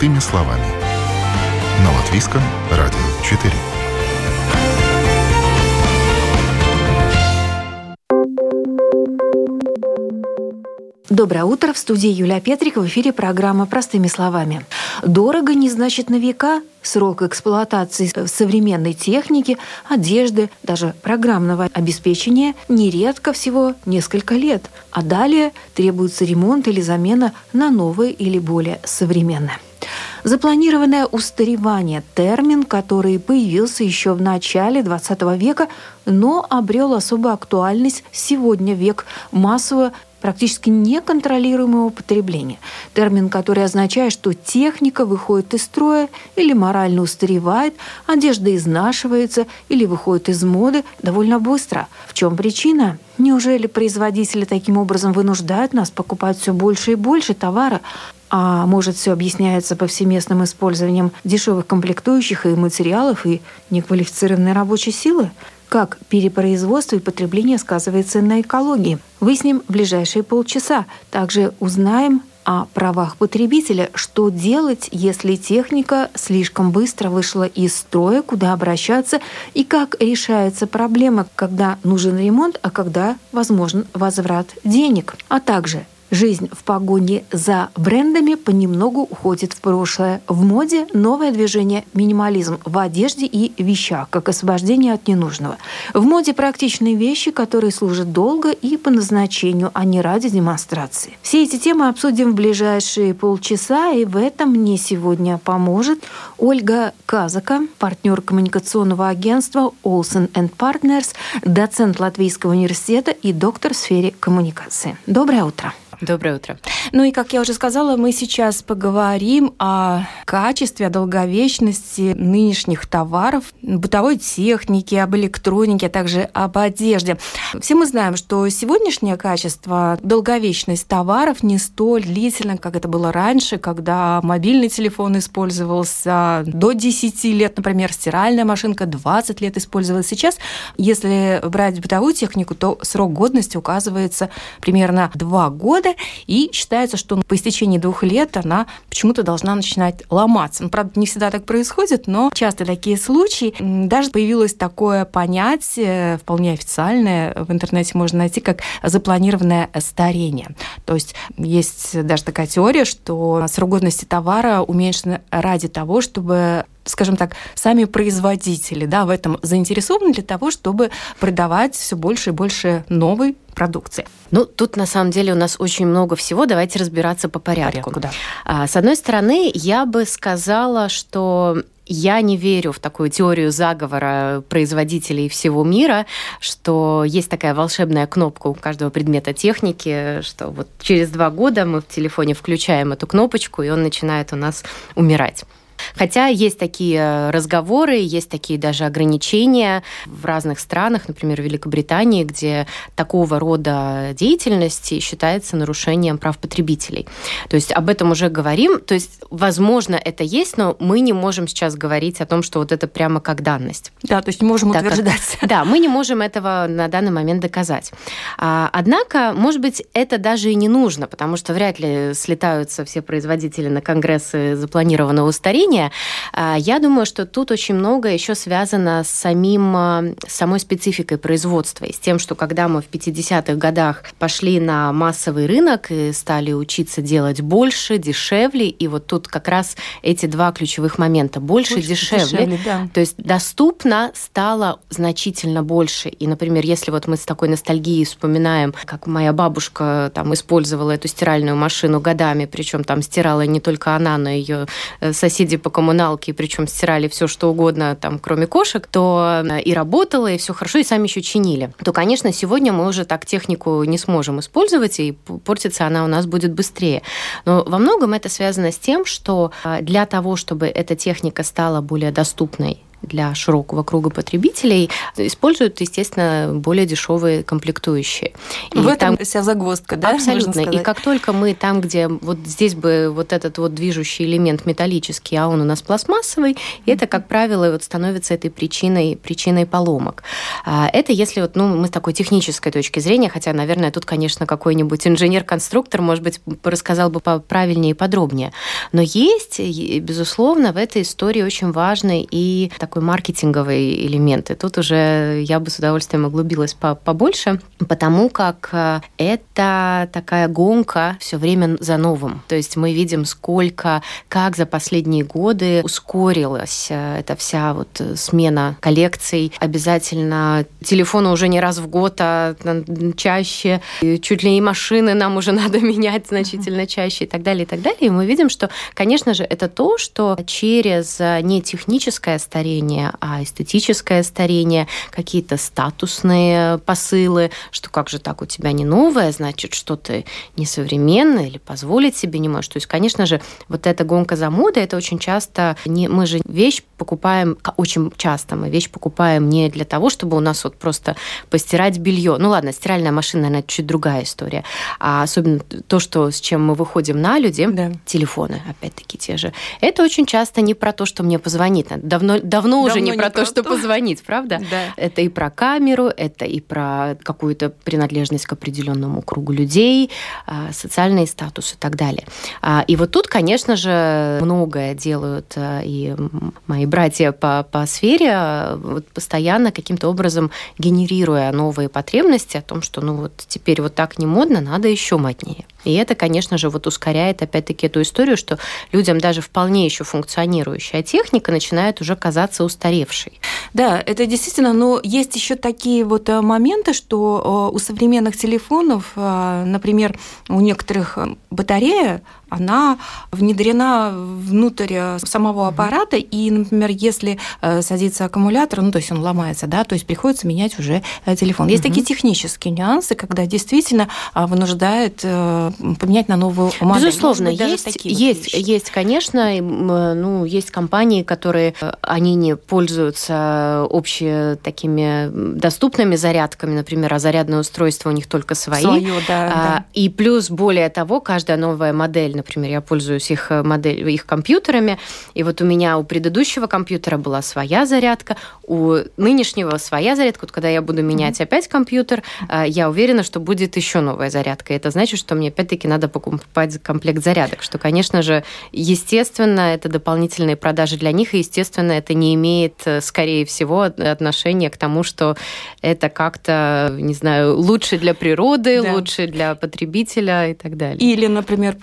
Простыми словами. На Латвийском радио 4. Доброе утро. В студии Юлия Петрик. В эфире программа «Простыми словами». Дорого не значит на века. Срок эксплуатации современной техники, одежды, даже программного обеспечения нередко всего несколько лет. А далее требуется ремонт или замена на новое или более современное. Запланированное устаревание – термин, который появился еще в начале XX века, но обрел особую актуальность сегодня век массового практически неконтролируемого потребления. Термин, который означает, что техника выходит из строя или морально устаревает, одежда изнашивается или выходит из моды довольно быстро. В чем причина? Неужели производители таким образом вынуждают нас покупать все больше и больше товара? А может, все объясняется повсеместным использованием дешевых комплектующих и материалов и неквалифицированной рабочей силы? Как перепроизводство и потребление сказывается на экологии. Выясним в ближайшие полчаса. Также узнаем о правах потребителя, что делать, если техника слишком быстро вышла из строя, куда обращаться и как решается проблема, когда нужен ремонт, а когда возможен возврат денег, а также Жизнь в погоне за брендами понемногу уходит в прошлое. В моде новое движение минимализм в одежде и вещах, как освобождение от ненужного. В моде практичные вещи, которые служат долго и по назначению, а не ради демонстрации. Все эти темы обсудим в ближайшие полчаса, и в этом мне сегодня поможет Ольга Казака, партнер коммуникационного агентства Olsen Partners, доцент Латвийского университета и доктор в сфере коммуникации. Доброе утро. Доброе утро. Ну и, как я уже сказала, мы сейчас поговорим о качестве, о долговечности нынешних товаров, бытовой техники, об электронике, а также об одежде. Все мы знаем, что сегодняшнее качество, долговечность товаров не столь длительно, как это было раньше, когда мобильный телефон использовался до 10 лет, например, стиральная машинка 20 лет использовалась. Сейчас, если брать бытовую технику, то срок годности указывается примерно 2 года, года, и считается, что по истечении двух лет она почему-то должна начинать ломаться. Ну, правда, не всегда так происходит, но часто такие случаи. Даже появилось такое понятие, вполне официальное, в интернете можно найти, как запланированное старение. То есть есть даже такая теория, что срок годности товара уменьшен ради того, чтобы скажем так, сами производители да, в этом заинтересованы для того, чтобы продавать все больше и больше новой продукции. Ну, тут на самом деле у нас очень много всего. Давайте разбираться по порядку. порядку да. А, с одной стороны, я бы сказала, что я не верю в такую теорию заговора производителей всего мира, что есть такая волшебная кнопка у каждого предмета техники, что вот через два года мы в телефоне включаем эту кнопочку, и он начинает у нас умирать. Хотя есть такие разговоры, есть такие даже ограничения в разных странах, например, в Великобритании, где такого рода деятельности считается нарушением прав потребителей. То есть об этом уже говорим. То есть, возможно, это есть, но мы не можем сейчас говорить о том, что вот это прямо как данность. Да, то есть не можем так утверждать. Как, да, мы не можем этого на данный момент доказать. А, однако, может быть, это даже и не нужно, потому что вряд ли слетаются все производители на конгрессы запланированного устарения, потребления, а, я думаю, что тут очень много еще связано с самим, а, самой спецификой производства и с тем, что когда мы в 50-х годах пошли на массовый рынок и стали учиться делать больше, дешевле, и вот тут как раз эти два ключевых момента. Больше, больше дешевле. дешевле да. То есть доступно стало значительно больше. И, например, если вот мы с такой ностальгией вспоминаем, как моя бабушка там использовала эту стиральную машину годами, причем там стирала не только она, но и ее э, соседи по коммуналке, причем стирали все что угодно, там, кроме кошек, то э, и работало, и все хорошо, и сами еще чинили. То, конечно, сегодня мы уже так технику не сможем использовать, и портится она у нас будет быстрее. Но во многом это связано с тем, что э, для того, чтобы эта техника стала более доступной для широкого круга потребителей, используют, естественно, более дешевые комплектующие. И в этом там... вся загвоздка, да? Абсолютно. И как только мы там, где вот здесь бы вот этот вот движущий элемент металлический, а он у нас пластмассовый, mm-hmm. это, как правило, вот становится этой причиной, причиной поломок. А, это если вот, ну, мы с такой технической точки зрения, хотя, наверное, тут, конечно, какой-нибудь инженер-конструктор, может быть, рассказал бы правильнее и подробнее. Но есть, безусловно, в этой истории очень важный и такой маркетинговый элемент. И тут уже я бы с удовольствием углубилась побольше, потому как э, это такая гонка все время за новым. То есть мы видим, сколько, как за последние годы ускорилась э, эта вся вот смена коллекций. Обязательно телефоны уже не раз в год, а чаще. И чуть ли не машины нам уже надо менять значительно чаще и так далее, и так далее. И мы видим, что, конечно же, это то, что через не техническое старение, а эстетическое старение, какие-то статусные посылы, что как же так у тебя не новое, значит, что ты несовременное или позволить себе не можешь. То есть, конечно же, вот эта гонка за модой, это очень часто не, мы же вещь покупаем, очень часто мы вещь покупаем не для того, чтобы у нас вот просто постирать белье. Ну ладно, стиральная машина, наверное, чуть другая история. А особенно то, что, с чем мы выходим на люди, да. телефоны, опять-таки, те же. Это очень часто не про то, что мне позвонить. Давно, давно, давно уже не, не про, про то, что позвонить, правда? Да. Это и про камеру, это и про какую-то принадлежность к определенному кругу людей, а, социальный статус и так далее. А, и вот тут, конечно же, многое делают а, и мои братья по, по сфере, вот постоянно каким-то образом генерируя новые потребности о том, что ну вот теперь вот так не модно, надо еще моднее. И это, конечно же, вот ускоряет опять-таки эту историю, что людям даже вполне еще функционирующая техника начинает уже казаться устаревшей. Да, это действительно, но есть еще такие вот э, моменты, что э, у современных телефонов, э, например, у некоторых батарея, она внедрена внутрь самого аппарата, и, например, если садится аккумулятор, ну, то есть он ломается, да, то есть приходится менять уже телефон. Есть угу. такие технические нюансы, когда действительно вынуждает поменять на новую модель. Безусловно, быть, есть, есть, вот есть, конечно, ну, есть компании, которые, они не пользуются общие такими доступными зарядками, например, а зарядное устройство у них только свои. Свое, да, а, да. И плюс, более того, каждая новая модель, например, я пользуюсь их, модель, их компьютерами, и вот у меня у предыдущего компьютера была своя зарядка, у нынешнего своя зарядка. Вот когда я буду менять mm-hmm. опять компьютер, а, я уверена, что будет еще новая зарядка. Это значит, что мне опять-таки надо покупать комплект зарядок, что, конечно же, естественно, это дополнительные продажи для них, и, естественно, это не имеет, э, скорее всего, отношения к тому, что это как-то, не знаю, лучше для природы, да. лучше для потребителя и так далее. Или, например,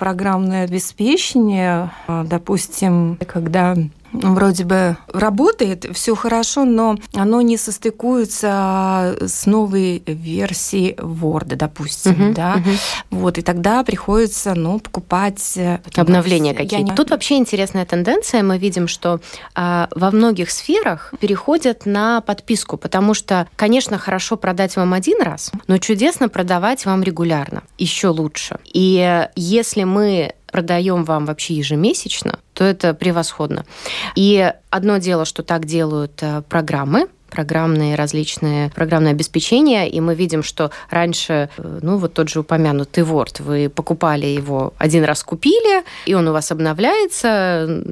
программное обеспечение, а, допустим, когда вроде бы работает, все хорошо, но оно не состыкуется с новой версией Word, допустим, uh-huh, да. Uh-huh. Вот, и тогда приходится, ну, покупать... Э, Обновления какие-то. Не... Тут вообще интересная тенденция. Мы видим, что а, во многих сферах переходят на подписку, потому что, конечно, хорошо продать вам один раз, но чудесно продавать вам регулярно. Еще лучше. И если мы продаем вам вообще ежемесячно, то это превосходно. И одно дело, что так делают э, программы, программные различные программное обеспечение, и мы видим, что раньше, э, ну вот тот же упомянутый Word, вы покупали его один раз купили, и он у вас обновляется,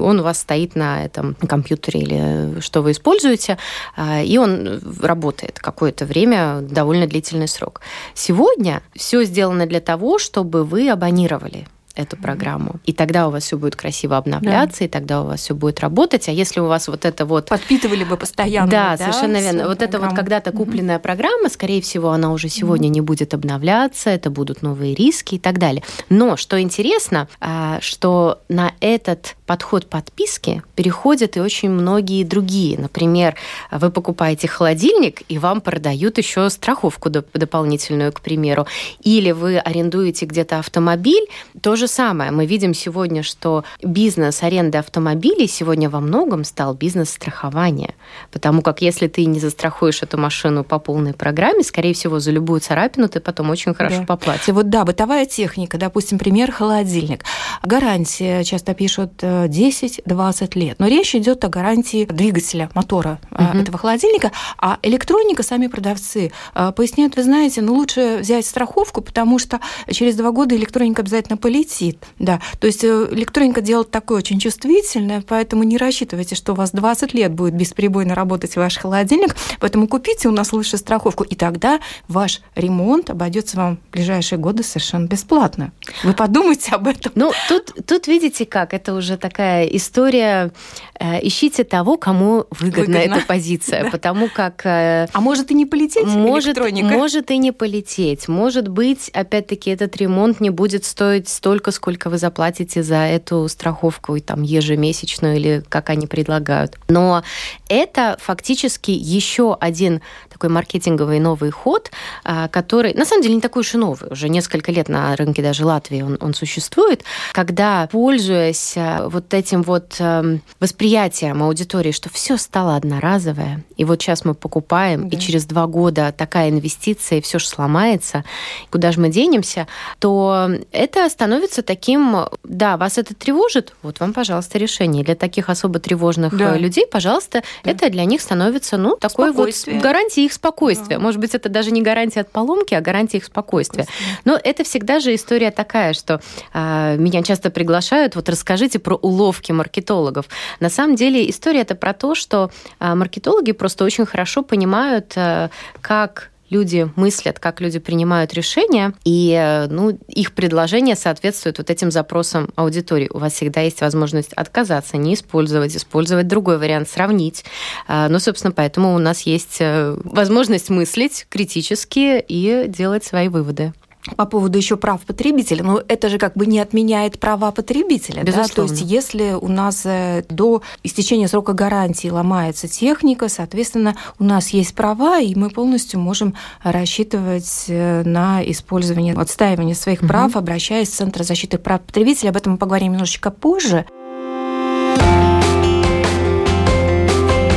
он у вас стоит на этом компьютере или что вы используете, а, и он работает какое-то время, довольно длительный срок. Сегодня все сделано для того, чтобы вы абонировали эту программу. И тогда у вас все будет красиво обновляться, да. и тогда у вас все будет работать. А если у вас вот это вот... Подпитывали бы постоянно. Да, да совершенно верно. Вот программу. это вот когда-то купленная программа, скорее всего, она уже сегодня не будет обновляться, это будут новые риски и так далее. Но что интересно, а, что на этот подход подписки переходят и очень многие другие. Например, вы покупаете холодильник, и вам продают еще страховку дополнительную, к примеру. Или вы арендуете где-то автомобиль, то же самое мы видим сегодня, что бизнес аренды автомобилей сегодня во многом стал бизнес страхования. Потому как если ты не застрахуешь эту машину по полной программе, скорее всего, за любую царапину ты потом очень хорошо да. поплатишь. Вот да, бытовая техника, допустим, пример холодильник. Гарантия часто пишут 10-20 э, лет. Но речь идет о гарантии двигателя, мотора угу. этого холодильника. А электроника, сами продавцы э, поясняют, вы знаете, ну лучше взять страховку, потому что через два года электроника обязательно полетит. Да. То есть электроника делает такое очень чувствительное, поэтому не рассчитывайте, что у вас 20 лет будет бесперебойно работать ваш холодильник. Поэтому купите у нас лучше страховку, и тогда ваш ремонт обойдется вам в ближайшие годы совершенно бесплатно. Вы подумайте об этом. Ну, тут, тут видите как, это уже такая история. Э, ищите того, кому выгодна Выгодно. эта позиция, да. потому как... Э, а может и не полететь может, электроника? Может и не полететь. Может быть, опять-таки, этот ремонт не будет стоить столько, сколько вы заплатите за эту страховку и там ежемесячную или как они предлагают. Но это фактически еще один такой маркетинговый новый ход, а, который, на самом деле, не такой уж и новый. Уже несколько лет на рынке даже Латвии он, он существует, когда, пользуясь а, вот этим вот эм, восприятием аудитории, что все стало одноразовое, и вот сейчас мы покупаем, да. и через два года такая инвестиция, и все же сломается, куда же мы денемся, то это становится таким, да, вас это тревожит, вот вам, пожалуйста, решение. Для таких особо тревожных да. людей, пожалуйста, да. это для них становится, ну, такой вот гарантией их спокойствия. Да. Может быть, это даже не гарантия от поломки, а гарантия их спокойствия. Но это всегда же история такая, что э, меня часто приглашают, вот расскажите про уловки маркетологов. На самом деле история это про то, что э, маркетологи просто очень хорошо понимают, э, как люди мыслят, как люди принимают решения, и э, ну, их предложения соответствуют вот этим запросам аудитории. У вас всегда есть возможность отказаться, не использовать, использовать другой вариант, сравнить. А, ну, собственно, поэтому у нас есть э, возможность мыслить критически и делать свои выводы по поводу еще прав потребителя, но это же как бы не отменяет права потребителя. Да? То есть если у нас э, до истечения срока гарантии ломается техника, соответственно, у нас есть права, и мы полностью можем рассчитывать э, на использование, отстаивание своих угу. прав, обращаясь в Центр защиты прав потребителя. Об этом мы поговорим немножечко позже.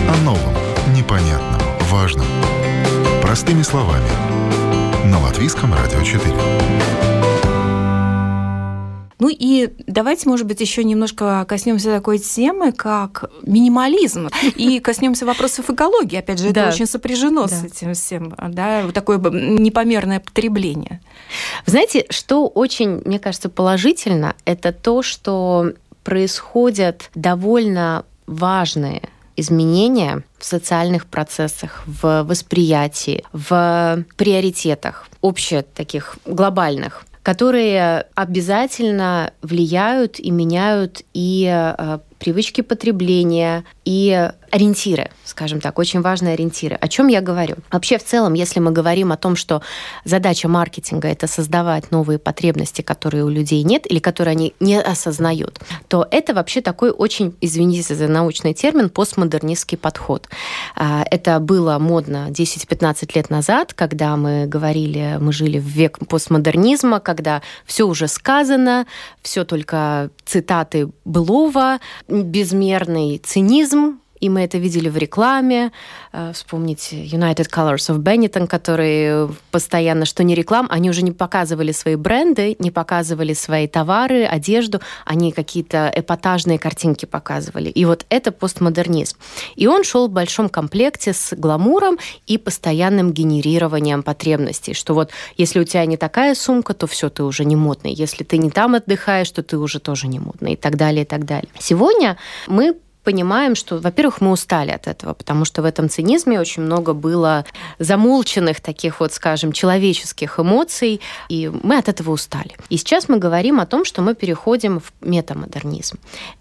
О новом, непонятном, важном. Простыми словами – на Латвийском радио 4. Ну и давайте, может быть, еще немножко коснемся такой темы, как минимализм, и коснемся вопросов экологии. Опять же, это очень сопряжено с этим всем, да, такое непомерное потребление. знаете, что очень, мне кажется, положительно, это то, что происходят довольно важные изменения в социальных процессах, в восприятии, в приоритетах, общих таких глобальных которые обязательно влияют и меняют и э, привычки потребления, и ориентиры, скажем так, очень важные ориентиры. О чем я говорю? Вообще, в целом, если мы говорим о том, что задача маркетинга это создавать новые потребности, которые у людей нет или которые они не осознают, то это вообще такой очень, извините за научный термин, постмодернистский подход. А, это было модно 10-15 лет назад, когда мы говорили, мы жили в век постмодернизма, когда все уже сказано, все только цитаты былого, безмерный цинизм, и мы это видели в рекламе. Э, вспомните United Colors of Benetton, которые постоянно, что не реклам, они уже не показывали свои бренды, не показывали свои товары, одежду, они какие-то эпатажные картинки показывали. И вот это постмодернизм. И он шел в большом комплекте с гламуром и постоянным генерированием потребностей, что вот если у тебя не такая сумка, то все, ты уже не модный. Если ты не там отдыхаешь, то ты уже тоже не модный и так далее, и так далее. Сегодня мы понимаем, что, во-первых, мы устали от этого, потому что в этом цинизме очень много было замолченных таких вот, скажем, человеческих эмоций, и мы от этого устали. И сейчас мы говорим о том, что мы переходим в метамодернизм.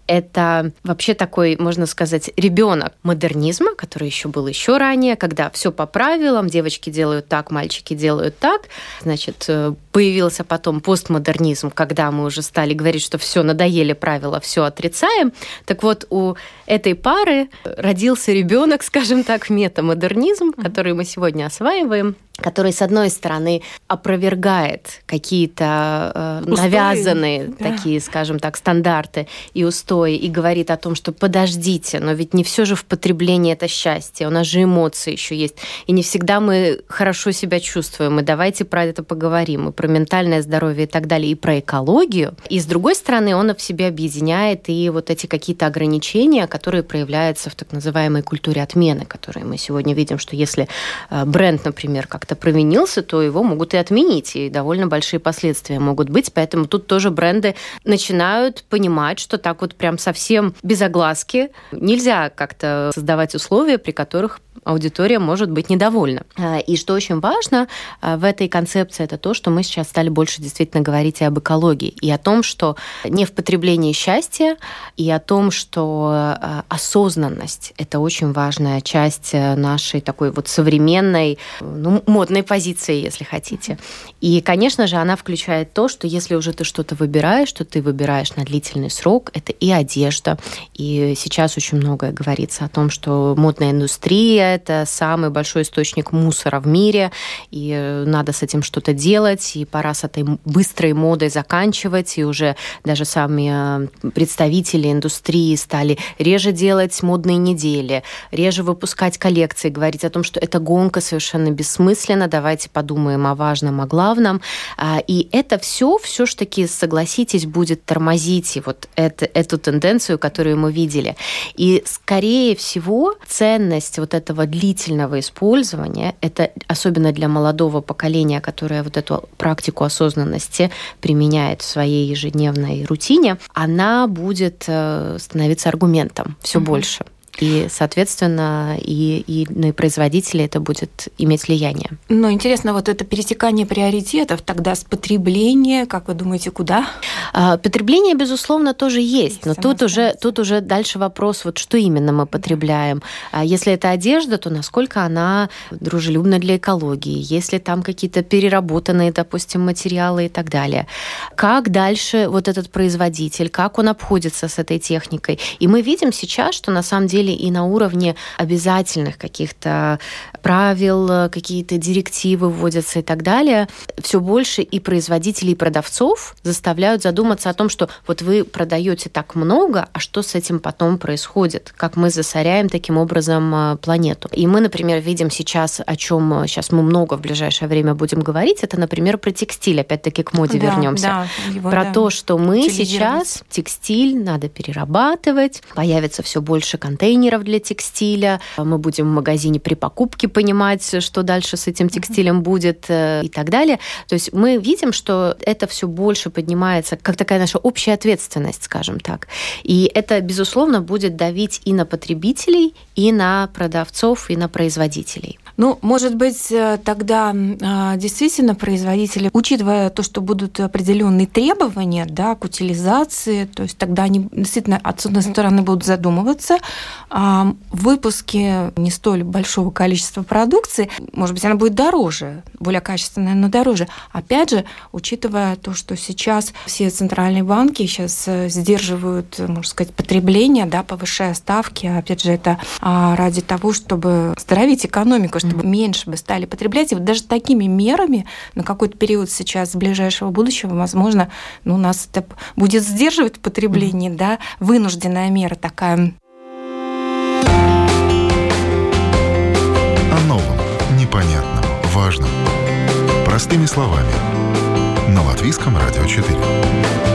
Это вообще такой, можно сказать, ребенок модернизма, который еще был еще ранее, когда все по правилам, девочки делают так, мальчики делают так. Значит, э, появился потом постмодернизм, когда мы уже стали говорить, что все надоели правила, все отрицаем. Так вот, у этой пары родился ребенок, скажем так, метамодернизм, который мы сегодня осваиваем. Который, с одной стороны, опровергает какие-то э, навязанные да. такие, скажем так, стандарты и устои, и говорит о том, что подождите, но ведь не все же в потреблении это счастье, у нас же эмоции еще есть, и не всегда мы хорошо себя чувствуем, и давайте про это поговорим, и про ментальное здоровье и так далее, и про экологию. И с другой стороны, он в себе объединяет и вот эти какие-то ограничения, которые проявляются в так называемой культуре отмены, которые мы сегодня видим, что если э, бренд, например, как-то провинился, то его могут и отменить, и довольно большие последствия могут быть. Поэтому тут тоже бренды начинают понимать, что так вот прям совсем без огласки нельзя как-то создавать условия, при которых аудитория может быть недовольна. А, и что очень важно а, в этой концепции, это то, что мы сейчас стали больше действительно говорить и об экологии, и о том, что не в потреблении счастья, и о том, что а, осознанность – это очень важная часть э, нашей такой вот современной, ну, модной позиции, если хотите. И, конечно же, она включает то, что если уже ты что-то выбираешь, что ты выбираешь на длительный срок, это и одежда, и сейчас очень многое говорится о том, что модная индустрия это самый большой источник мусора в мире, и э, надо с этим что-то делать, и пора с этой быстрой модой заканчивать, и уже даже сами э, представители индустрии стали реже делать модные недели, реже выпускать коллекции, говорить о том, что эта гонка совершенно бессмысленна, давайте подумаем о важном, о главном. А, и это все, все ж таки, согласитесь, будет тормозить вот это, эту тенденцию, которую мы видели. И, скорее всего, ценность вот этого этого длительного использования, это особенно для молодого поколения, которое вот эту практику осознанности применяет в своей ежедневной рутине, она будет э, становиться аргументом все угу. больше. И, соответственно, и, и на производителей это будет иметь влияние. Но интересно, вот это пересекание приоритетов тогда с потребления, как вы думаете, куда? А, потребление, безусловно, тоже есть, но тут уже, тут уже дальше вопрос, вот что именно мы потребляем. А если это одежда, то насколько она дружелюбна для экологии, если там какие-то переработанные, допустим, материалы и так далее. Как дальше вот этот производитель, как он обходится с этой техникой? И мы видим сейчас, что на самом деле деле и на уровне обязательных каких-то правил, какие-то директивы вводятся и так далее, все больше и производителей, и продавцов заставляют задуматься о том, что вот вы продаете так много, а что с этим потом происходит, как мы засоряем таким образом э, планету. И мы, например, видим сейчас, о чем сейчас мы много в ближайшее время будем говорить, это, например, про текстиль, опять-таки к моде да, вернемся. Да, его, про да. то, что мы сейчас текстиль надо перерабатывать, появится все больше контейнеров, контейнеров для текстиля. Мы будем в магазине при покупке понимать, что дальше с этим текстилем будет э, и так далее. То есть мы видим, что это все больше поднимается как такая наша общая ответственность, скажем так. И это, безусловно, будет давить и на потребителей, и на продавцов, и на производителей. Ну, может быть, э, тогда а, действительно производители, учитывая то, что будут определенные требования да, к утилизации, то есть тогда они действительно от одной стороны будут задумываться, а выпуске не столь большого количества продукции, может быть, она будет дороже, более качественная, но дороже. Опять же, учитывая то, что сейчас все центральные банки сейчас э, сдерживают, можно сказать, потребление, да, повышая ставки. Опять же, это а, ради того, чтобы здоровить экономику, чтобы mm-hmm. меньше бы стали потреблять. И вот даже такими мерами на какой-то период сейчас, с ближайшего будущего, возможно, ну, нас это будет сдерживать потребление, mm-hmm. да, вынужденная мера такая. непонятном, важном. Простыми словами. На Латвийском радио 4.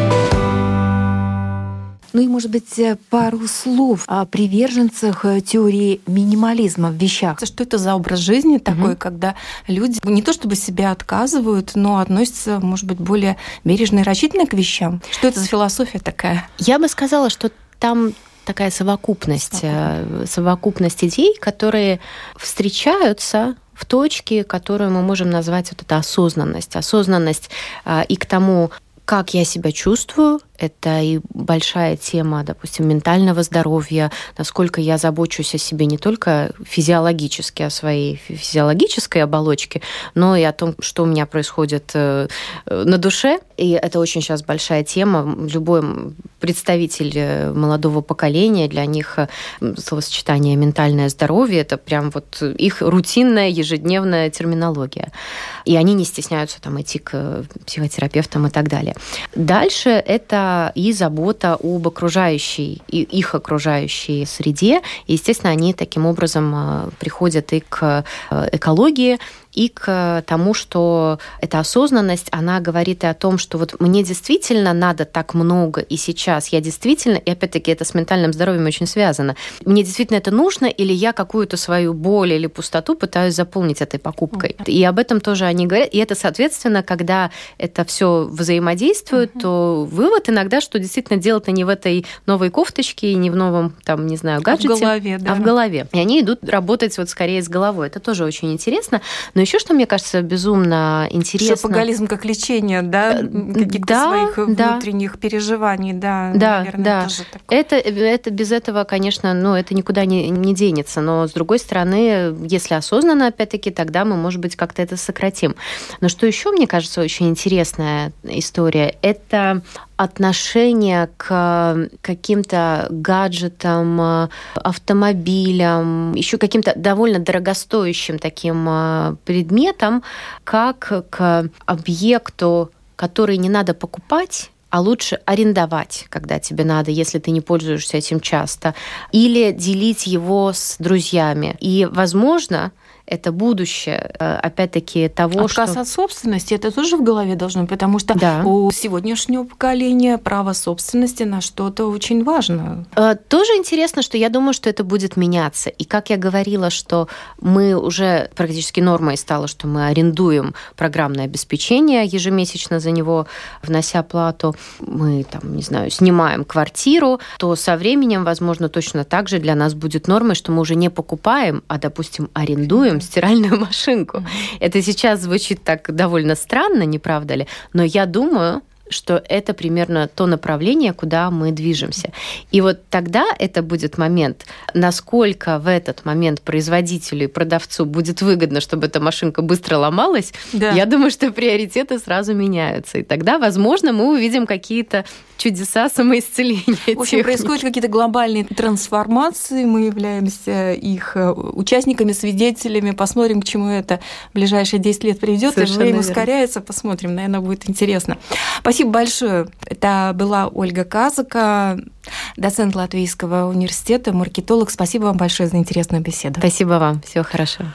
Ну и, может быть, пару слов о приверженцах теории минимализма в вещах. Что это за образ жизни такой, угу. когда люди не то чтобы себя отказывают, но относятся, может быть, более бережно и рассчитанно к вещам? Что это за философия такая? Я бы сказала, что там такая совокупность, совокупность, совокупность идей, которые встречаются в точке, которую мы можем назвать вот эта осознанность. Осознанность а, и к тому, как я себя чувствую, это и большая тема, допустим, ментального здоровья, насколько я забочусь о себе не только физиологически, о своей физиологической оболочке, но и о том, что у меня происходит э, на душе. И это очень сейчас большая тема. Любой представитель э, молодого поколения, для них э, словосочетание «ментальное здоровье» – это прям вот их рутинная ежедневная терминология. И они не стесняются там идти к психотерапевтам и так далее. Дальше это и забота об окружающей, и их окружающей среде. И, естественно, они таким образом э, приходят и к э, экологии, и к тому, что эта осознанность, она говорит и о том, что вот мне действительно надо так много и сейчас, я действительно, и опять-таки это с ментальным здоровьем очень связано, мне действительно это нужно, или я какую-то свою боль или пустоту пытаюсь заполнить этой покупкой. И об этом тоже они говорят. И это, соответственно, когда это все взаимодействует, uh-huh. то вывод иногда, что действительно дело-то не в этой новой кофточке не в новом, там, не знаю, гаджете, а в голове, да. а в голове. И они идут работать вот скорее с головой. Это тоже очень интересно. Но еще что мне кажется безумно интересно. Шопоголизм как лечение, да, э, каких-то да, своих да. внутренних переживаний, да, да, наверное, да. Тоже такое. Это, это без этого, конечно, ну, это никуда не, не денется. Но с другой стороны, если осознанно, опять-таки, тогда мы, может быть, как-то это сократим. Но что еще, мне кажется, очень интересная история, это отношение к каким-то гаджетам, автомобилям, еще каким-то довольно дорогостоящим таким а, предметам, как к объекту, который не надо покупать, а лучше арендовать, когда тебе надо, если ты не пользуешься этим часто, или делить его с друзьями. И, возможно, это будущее, э, опять-таки, того, Отказ что... от собственности, это тоже в голове должно быть, потому что да. у сегодняшнего поколения право собственности на что-то очень важно. Э, тоже интересно, что я думаю, что это будет меняться. И как я говорила, что мы уже практически нормой стало, что мы арендуем программное обеспечение ежемесячно за него, внося плату, мы там, не знаю, снимаем квартиру, то со временем, возможно, точно так же для нас будет нормой, что мы уже не покупаем, а, допустим, арендуем покупаем стиральную машинку. Это сейчас звучит так довольно странно, не правда ли? Но я думаю, что это примерно то направление, куда мы движемся. И вот тогда это будет момент, насколько в этот момент производителю и продавцу будет выгодно, чтобы эта машинка быстро ломалась, да. я думаю, что приоритеты сразу меняются. И тогда, возможно, мы увидим какие-то чудеса самоисцеления. В общем, происходят какие-то глобальные трансформации, мы являемся их э, участниками, свидетелями, посмотрим, к чему это в ближайшие 10 лет приведет. Совершенно время верно. ускоряется, посмотрим, наверное, будет интересно. Спасибо большое. Это была Ольга Казака, доцент Латвийского университета, маркетолог. Спасибо вам большое за интересную беседу. Спасибо вам. Всего хорошего.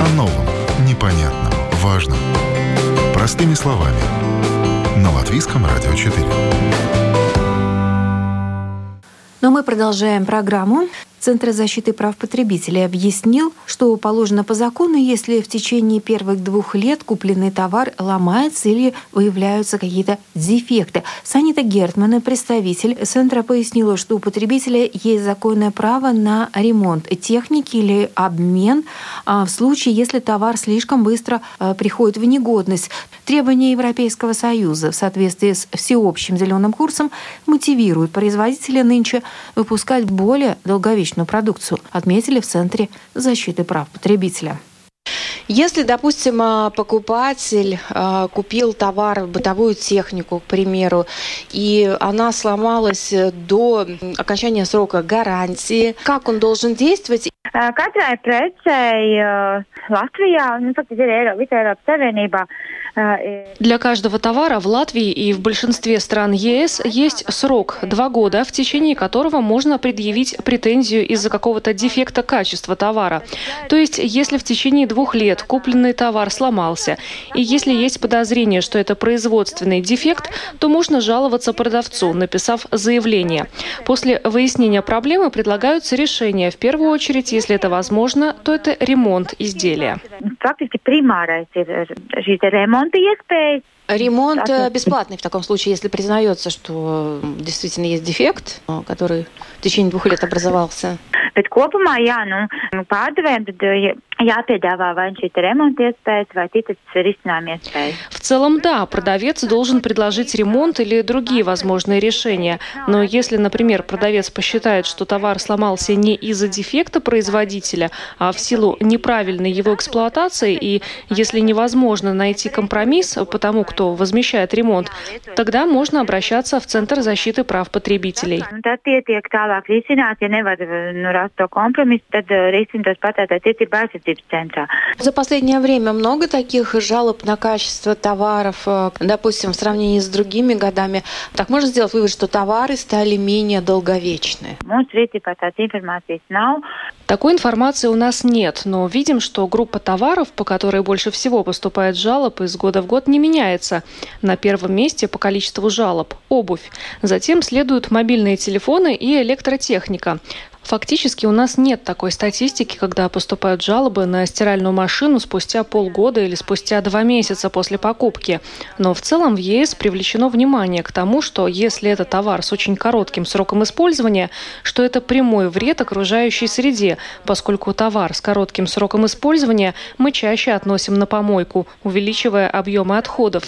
О новом, непонятном, важном. Простыми словами. На Латвийском радио 4. Но мы продолжаем программу. Центр защиты прав потребителей объяснил, что положено по закону, если в течение первых двух лет купленный товар ломается или выявляются какие-то дефекты. Санита Гертман, представитель Центра, пояснила, что у потребителя есть законное право на ремонт техники или обмен а, в случае, если товар слишком быстро а, приходит в негодность. Требования Европейского Союза в соответствии с всеобщим зеленым курсом мотивируют производителя нынче выпускать более долговечные аналогичную продукцию, отметили в Центре защиты прав потребителя. Если, допустим, а, покупатель а, купил товар, бытовую технику, к примеру, и она сломалась до окончания срока гарантии, как он должен действовать? Katrai precei Latvijā, nu, faktiski ir Eiropas Savienībā, для каждого товара в Латвии и в большинстве стран ЕС есть срок – два года, в течение которого можно предъявить претензию из-за какого-то дефекта качества товара. То есть, если в течение двух лет купленный товар сломался, и если есть подозрение, что это производственный дефект, то можно жаловаться продавцу, написав заявление. После выяснения проблемы предлагаются решения. В первую очередь, если это возможно, то это ремонт изделия. Фактически примārais ir šī ремонт ремонта iespējas. Ремонт э, бесплатный в таком случае, если признается, что действительно есть дефект, э, который в течение двух лет образовался. Bet kopumā, jā, nu, pārdevējiem tad jāpiedāvā vai šī ремонта iespējas, vai citas risinājuma iespējas. В целом, да, продавец должен предложить ремонт или другие возможные решения. Но если, например, продавец посчитает, что товар сломался не из-за дефекта производителя, а в силу неправильной его эксплуатации, и если невозможно найти компромисс по тому, кто возмещает ремонт, тогда можно обращаться в Центр защиты прав потребителей. Tad ja nevar nu, rast to kompromisu, tad risina tos patērētāju tiesību aizsardzības centrā. За последнее время много таких жалоб на качество товаров, э, допустим, в сравнении с другими годами. Так можно сделать вывод, что товары стали менее долговечны? Такой информации у нас нет, но видим, что группа товаров, по которой больше всего поступает жалоб, из года в год не меняется. На первом месте по количеству жалоб – обувь. Затем следуют мобильные телефоны и электротехника. Фактически у нас нет такой статистики, когда поступают жалобы на стиральную машину спустя полгода или спустя два месяца после покупки. Но в целом в ЕС привлечено внимание к тому, что если это товар с очень коротким сроком использования, что это прямой вред окружающей среде, поскольку товар с коротким сроком использования мы чаще относим на помойку, увеличивая объемы отходов.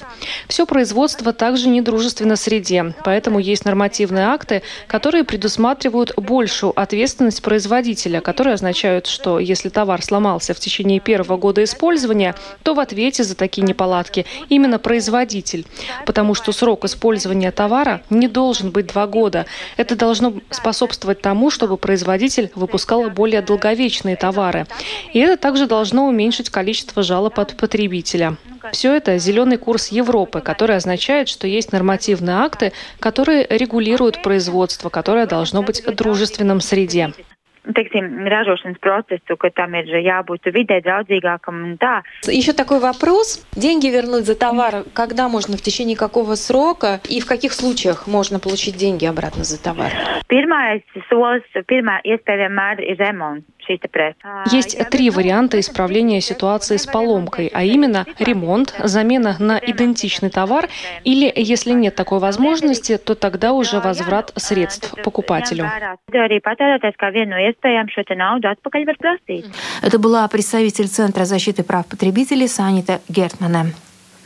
Все производство также недружественно среде, поэтому есть нормативные акты, которые предусматривают большую ответственность ответственность производителя, которые означают, что если товар сломался в течение первого года использования, то в ответе за такие неполадки именно производитель, потому что срок использования товара не должен быть два года. Это должно способствовать тому, чтобы производитель выпускал более долговечные товары. И это также должно уменьшить количество жалоб от потребителя. Все это зеленый курс Европы, который означает, что есть нормативные акты, которые регулируют производство, которое должно быть дружественным среде. Еще такой вопрос. Деньги вернуть за товар, когда можно, в течение какого срока и в каких случаях можно получить деньги обратно за товар? Pirmais solis, Есть три варианта исправления ситуации с поломкой, а именно ремонт, замена на идентичный товар или, если нет такой возможности, то тогда уже возврат средств покупателю. Это была представитель Центра защиты прав потребителей Санита Гертмана.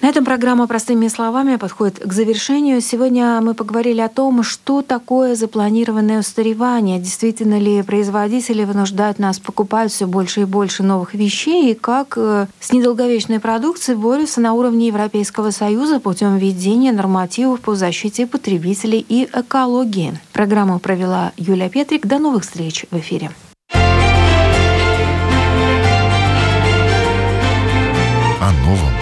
На этом программа «Простыми словами» подходит к завершению. Сегодня мы поговорили о том, что такое запланированное устаревание, действительно ли производители вынуждают нас покупать все больше и больше новых вещей, и как э, с недолговечной продукцией борются на уровне Европейского Союза путем введения нормативов по защите потребителей и экологии. Программу провела Юлия Петрик. До новых встреч в эфире. О новом,